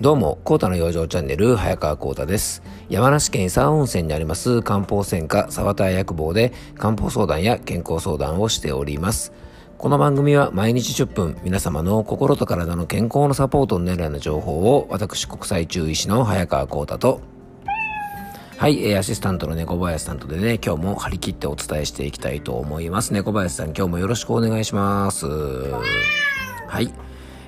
どうも、コータの養生チャンネル、早川コータです。山梨県伊佐温泉にあります漢方専科沢田薬房で漢方相談や健康相談をしております。この番組は毎日10分、皆様の心と体の健康のサポートになるような情報を、私、国際中医師の早川コータと、はい、アシスタントの猫林さんとでね、今日も張り切ってお伝えしていきたいと思います。猫林さん、今日もよろしくお願いします。はい。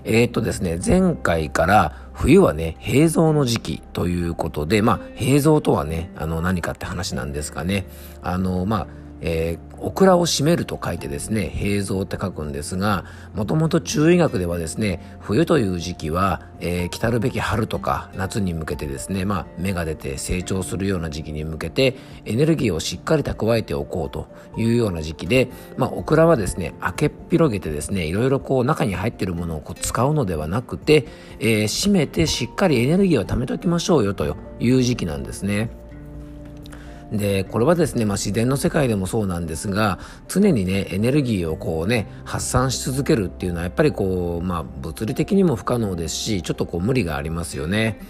えー、っとですね、前回から冬はね、平蔵の時期ということで、まあ、平蔵とはね、あの、何かって話なんですかね。あの、まあ、えー、オクラを締めると書いてですね、平蔵って書くんですが、もともと中医学ではですね、冬という時期は、えー、来たるべき春とか夏に向けてですね、まあ、芽が出て成長するような時期に向けて、エネルギーをしっかり蓄えておこうというような時期で、まあ、オクラはですね、開けっ広げてですね、いろいろこう中に入ってるものをこう使うのではなくて、えー、締めてしっかりエネルギーを貯めておきましょうよという時期なんですね。で、これはですね、まあ、自然の世界でもそうなんですが、常にね、エネルギーをこうね、発散し続けるっていうのは、やっぱりこう、まあ、物理的にも不可能ですし、ちょっとこう、無理がありますよね。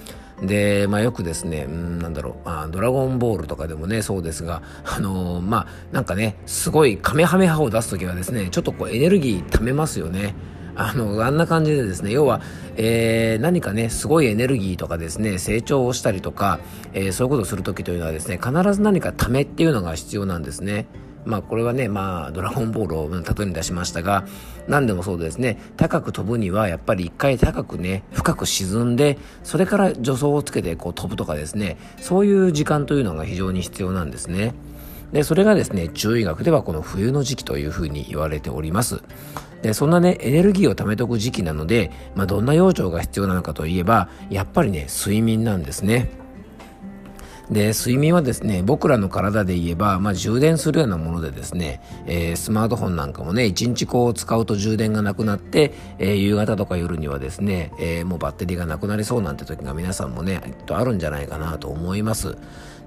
で、まあ、よくですね、うん、なんだろう、まあ、ドラゴンボールとかでもね、そうですが、あのー、まあ、なんかね、すごいカメハメハを出すときはですね、ちょっとこう、エネルギー貯めますよね。あの、あんな感じでですね、要は、えー、何かね、すごいエネルギーとかですね、成長をしたりとか、えー、そういうことをするときというのはですね、必ず何かためっていうのが必要なんですね。まあこれはね、まあドラゴンボールを例えに出しましたが、何でもそうですね、高く飛ぶにはやっぱり一回高くね、深く沈んで、それから助走をつけてこう飛ぶとかですね、そういう時間というのが非常に必要なんですね。で、それがですね、中医学ではこの冬の時期というふうに言われております。で、そんなね、エネルギーを貯めておく時期なので、まあ、どんな養生が必要なのかといえば、やっぱりね、睡眠なんですね。で、睡眠はですね、僕らの体で言えば、まあ、充電するようなものでですね、えー、スマートフォンなんかもね、1日こう使うと充電がなくなって、えー、夕方とか夜にはですね、えー、もうバッテリーがなくなりそうなんて時が皆さんもね、あるんじゃないかなと思います。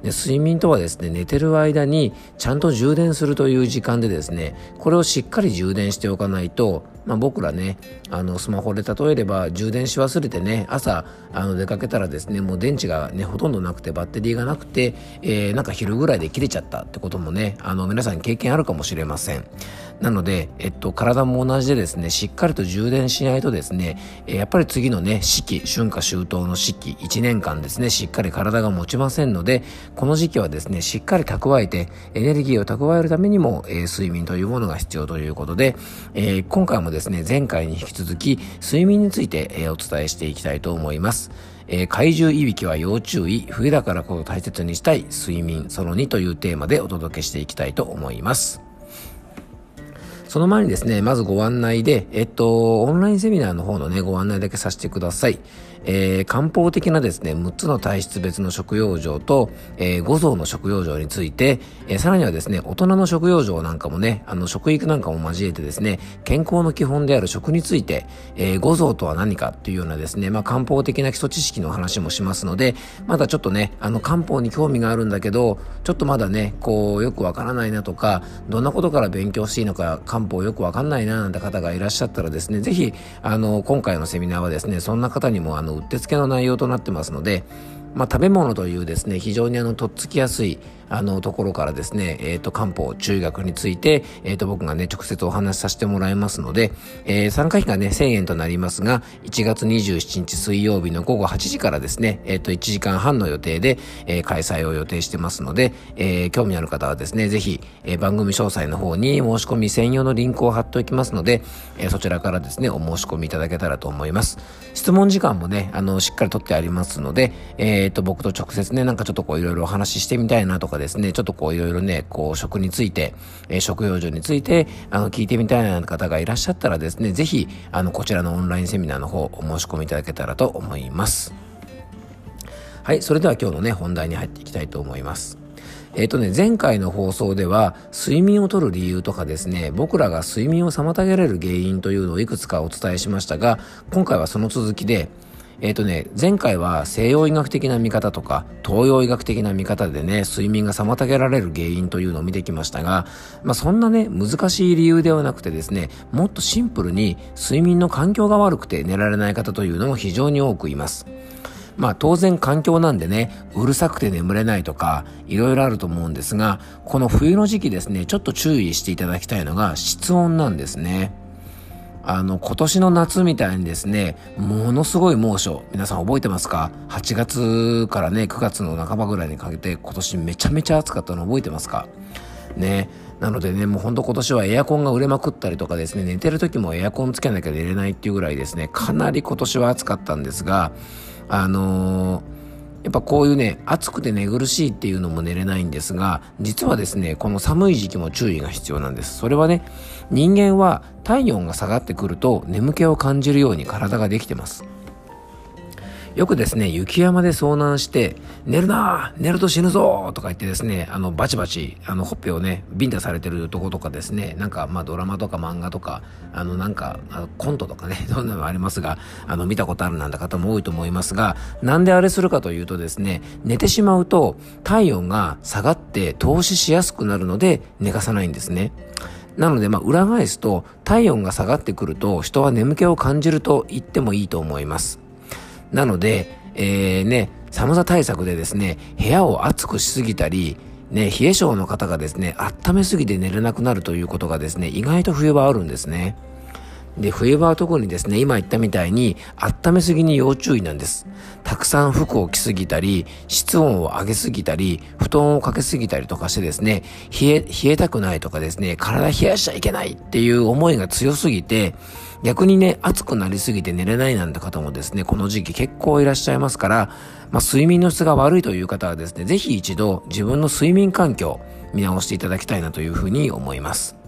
で睡眠とはですね、寝てる間にちゃんと充電するという時間でですね、これをしっかり充電しておかないと、まあ、僕らね、あの、スマホで例えれば充電し忘れてね、朝、あの、出かけたらですね、もう電池がね、ほとんどなくてバッテリーがなくて、えー、なんか昼ぐらいで切れちゃったってこともね、あの、皆さん経験あるかもしれません。なので、えっと、体も同じでですね、しっかりと充電しないとですね、えやっぱり次のね、四季、春夏秋冬の四季、1年間ですね、しっかり体が持ちませんので、この時期はですね、しっかり蓄えて、エネルギーを蓄えるためにも、えー、睡眠というものが必要ということで、えー、今回もですね、前回に引き続き、睡眠について、えー、お伝えしていきたいと思います。えー、怪獣いびきは要注意、冬だからこそ大切にしたい睡眠その2というテーマでお届けしていきたいと思います。その前にですね、まずご案内で、えっと、オンラインセミナーの方のね、ご案内だけさせてください。えー、漢方的なですね、6つの体質別の食用状と、えー、5臓の食用状について、えー、さらにはですね、大人の食用状なんかもね、あの、食育なんかも交えてですね、健康の基本である食について、えー、5臓とは何かというようなですね、まあ、漢方的な基礎知識の話もしますので、まだちょっとね、あの、漢方に興味があるんだけど、ちょっとまだね、こう、よくわからないなとか、どんなことから勉強していいのか、漢方よくわかんないななんて方がいらっしゃったらですね、ぜひ、あの、今回のセミナーはですね、そんな方にも、あの、うってつけの内容となってますので、まあ、食べ物というですね、非常にあの、とっつきやすい、あの、ところからですね、えっ、ー、と、漢方、中学について、えっ、ー、と、僕がね、直接お話しさせてもらいますので、えー、参加費がね、1000円となりますが、1月27日水曜日の午後8時からですね、えっ、と、1時間半の予定で、えー、開催を予定してますので、えー、興味ある方はですね、ぜひ、えー、番組詳細の方に申し込み専用のリンクを貼っておきますので、えー、そちらからですね、お申し込みいただけたらと思います。質問時間もね、あの、しっかり取ってありますので、えっ、と、僕と直接ね、なんかちょっとこう、いろいろお話ししてみたいなとかかですね、ちょっとこう、いろいろね、こう、食について、えー、食用所について、あの、聞いてみたいな方がいらっしゃったらですね、ぜひ、あの、こちらのオンラインセミナーの方、お申し込みいただけたらと思います。はい、それでは今日のね、本題に入っていきたいと思います。えっ、ー、とね、前回の放送では、睡眠をとる理由とかですね、僕らが睡眠を妨げられる原因というのをいくつかお伝えしましたが、今回はその続きで、えっ、ー、とね、前回は西洋医学的な見方とか、東洋医学的な見方でね、睡眠が妨げられる原因というのを見てきましたが、まあそんなね、難しい理由ではなくてですね、もっとシンプルに睡眠の環境が悪くて寝られない方というのも非常に多くいます。まあ当然環境なんでね、うるさくて眠れないとか、いろいろあると思うんですが、この冬の時期ですね、ちょっと注意していただきたいのが室温なんですね。あの、今年の夏みたいにですね、ものすごい猛暑、皆さん覚えてますか ?8 月からね、9月の半ばぐらいにかけて今年めちゃめちゃ暑かったの覚えてますか？ね。なのでね、もうほんと今年はエアコンが売れまくったりとかですね、寝てる時もエアコンつけなきゃ寝れないっていうぐらいですね、かなり今年は暑かったんですが、あのーやっぱこういうね、暑くて寝苦しいっていうのも寝れないんですが、実はですね、この寒い時期も注意が必要なんです。それはね、人間は体温が下がってくると眠気を感じるように体ができてます。よくですね、雪山で遭難して、寝るな寝ると死ぬぞとか言ってですね、あの、バチバチ、あの、ほっぺをね、ビンタされてるとことかですね、なんか、まあ、ドラマとか漫画とか、あの、なんか、コントとかね、そんなのありますが、あの、見たことあるなんて方も多いと思いますが、なんであれするかというとですね、寝てしまうと、体温が下がって投資しやすくなるので、寝かさないんですね。なので、まあ、裏返すと、体温が下がってくると、人は眠気を感じると言ってもいいと思います。なので、えー、ね、寒さ対策でですね、部屋を暑くしすぎたり、ね、冷え性の方がですね、温めすぎて寝れなくなるということがですね、意外と冬はあるんですね。で、冬場は特にですね、今言ったみたいに、温めすぎに要注意なんです。たくさん服を着すぎたり、室温を上げすぎたり、布団をかけすぎたりとかしてですね、冷え、冷えたくないとかですね、体冷やしちゃいけないっていう思いが強すぎて、逆にね、暑くなりすぎて寝れないなんて方もですね、この時期結構いらっしゃいますから、まあ、睡眠の質が悪いという方はですね、ぜひ一度自分の睡眠環境見直していただきたいなというふうに思います。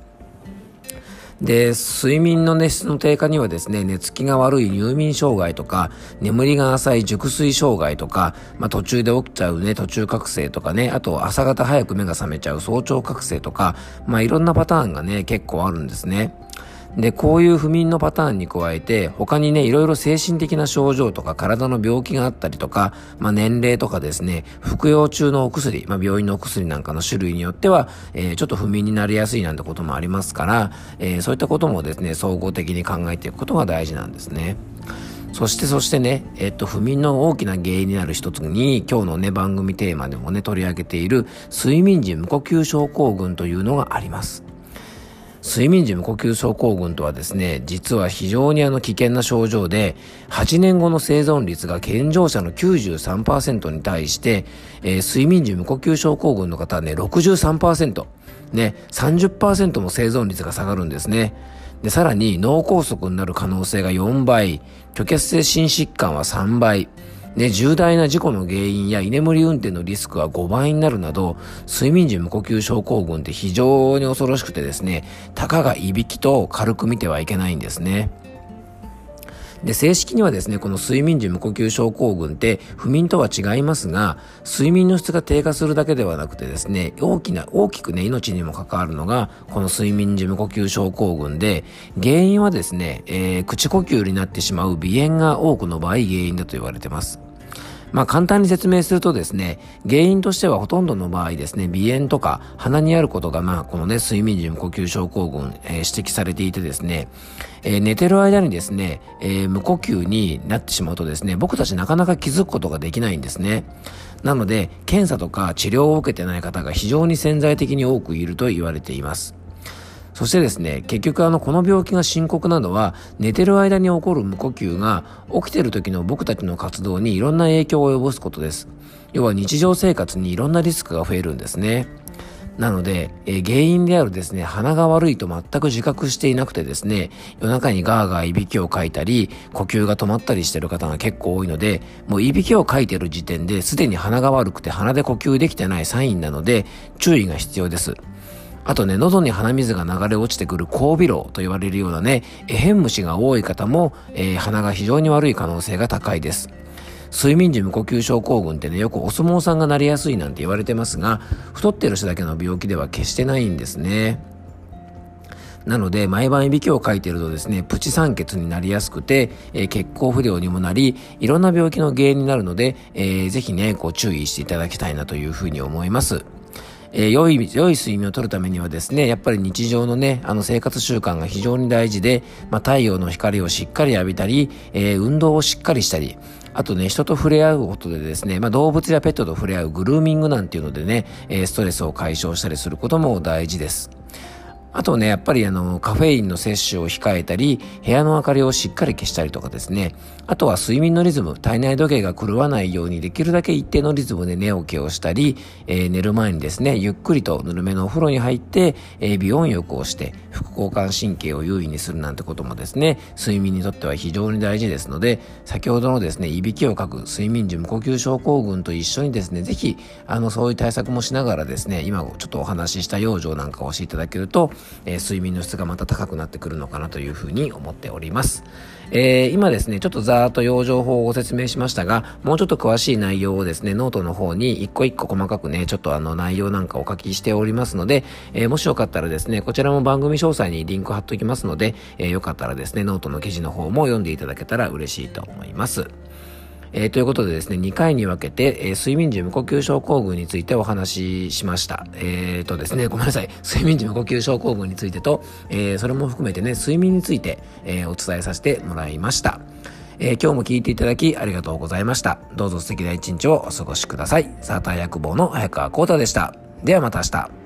で、睡眠の熱質の低下にはですね、寝つきが悪い入眠障害とか、眠りが浅い熟睡障害とか、まあ、途中で起きちゃうね、途中覚醒とかね、あと朝方早く目が覚めちゃう早朝覚醒とか、まあ、いろんなパターンがね、結構あるんですね。で、こういう不眠のパターンに加えて、他にね、いろいろ精神的な症状とか体の病気があったりとか、まあ年齢とかですね、服用中のお薬、まあ病院のお薬なんかの種類によっては、えー、ちょっと不眠になりやすいなんてこともありますから、えー、そういったこともですね、総合的に考えていくことが大事なんですね。そしてそしてね、えっと、不眠の大きな原因になる一つに、今日のね、番組テーマでもね、取り上げている、睡眠時無呼吸症候群というのがあります。睡眠時無呼吸症候群とはですね、実は非常にあの危険な症状で、8年後の生存率が健常者の93%に対して、えー、睡眠時無呼吸症候群の方はね、63%、ね、30%も生存率が下がるんですね。で、さらに脳梗塞になる可能性が4倍、虚血性心疾患は3倍、ね、重大な事故の原因や居眠り運転のリスクは5倍になるなど、睡眠時無呼吸症候群って非常に恐ろしくてですね、たかがいびきと軽く見てはいけないんですね。で、正式にはですね、この睡眠時無呼吸症候群って不眠とは違いますが、睡眠の質が低下するだけではなくてですね、大きな、大きくね、命にも関わるのが、この睡眠時無呼吸症候群で、原因はですね、えー、口呼吸になってしまう鼻炎が多くの場合原因だと言われてます。まあ簡単に説明するとですね、原因としてはほとんどの場合ですね、鼻炎とか鼻にあることがまあこのね、睡眠時無呼吸症候群、えー、指摘されていてですね、えー、寝てる間にですね、えー、無呼吸になってしまうとですね、僕たちなかなか気づくことができないんですね。なので、検査とか治療を受けてない方が非常に潜在的に多くいると言われています。そしてですね、結局あの、この病気が深刻なのは、寝てる間に起こる無呼吸が、起きてる時の僕たちの活動にいろんな影響を及ぼすことです。要は日常生活にいろんなリスクが増えるんですね。なので、えー、原因であるですね、鼻が悪いと全く自覚していなくてですね、夜中にガーガーいびきをかいたり、呼吸が止まったりしてる方が結構多いので、もういびきをかいてる時点ですでに鼻が悪くて鼻で呼吸できてないサインなので、注意が必要です。あとね、喉に鼻水が流れ落ちてくる交尾炉と言われるようなね、エヘン虫が多い方も、えー、鼻が非常に悪い可能性が高いです。睡眠時無呼吸症候群ってね、よくお相撲さんがなりやすいなんて言われてますが、太ってる人だけの病気では決してないんですね。なので、毎晩いびきをかいているとですね、プチ酸欠になりやすくて、えー、血行不良にもなり、いろんな病気の原因になるので、えー、ぜひね、こう注意していただきたいなというふうに思います。えー、良い、良い睡眠をとるためにはですね、やっぱり日常のね、あの生活習慣が非常に大事で、まあ、太陽の光をしっかり浴びたり、えー、運動をしっかりしたり、あとね、人と触れ合うことでですね、まあ、動物やペットと触れ合うグルーミングなんていうのでね、えー、ストレスを解消したりすることも大事です。あとね、やっぱりあの、カフェインの摂取を控えたり、部屋の明かりをしっかり消したりとかですね。あとは睡眠のリズム、体内時計が狂わないようにできるだけ一定のリズムで寝起きをしたり、えー、寝る前にですね、ゆっくりとぬるめのお風呂に入って、えー、美温浴をして、副交感神経を優位にするなんてこともですね、睡眠にとっては非常に大事ですので、先ほどのですね、いびきをかく睡眠時無呼吸症候群と一緒にですね、ぜひ、あの、そういう対策もしながらですね、今ちょっとお話しした養生なんかをしていただけると、えー、睡眠の質がまた高くなってくるのかなというふうに思っております。えー、今ですね、ちょっとざーっと養生法をご説明しましたが、もうちょっと詳しい内容をですね、ノートの方に一個一個細かくね、ちょっとあの内容なんかお書きしておりますので、えー、もしよかったらですね、こちらも番組詳細にリンク貼っときますので、えー、よかったらですね、ノートの記事の方も読んでいただけたら嬉しいと思います。えー、ということでですね、2回に分けて、えー、睡眠時無呼吸症候群についてお話ししました。えー、とですね、ごめんなさい。睡眠時無呼吸症候群についてと、え、それも含めてね、睡眠について、え、お伝えさせてもらいました。え、今日も聞いていただきありがとうございました。どうぞ素敵な一日をお過ごしください。サーター薬房の早川幸太でした。ではまた明日。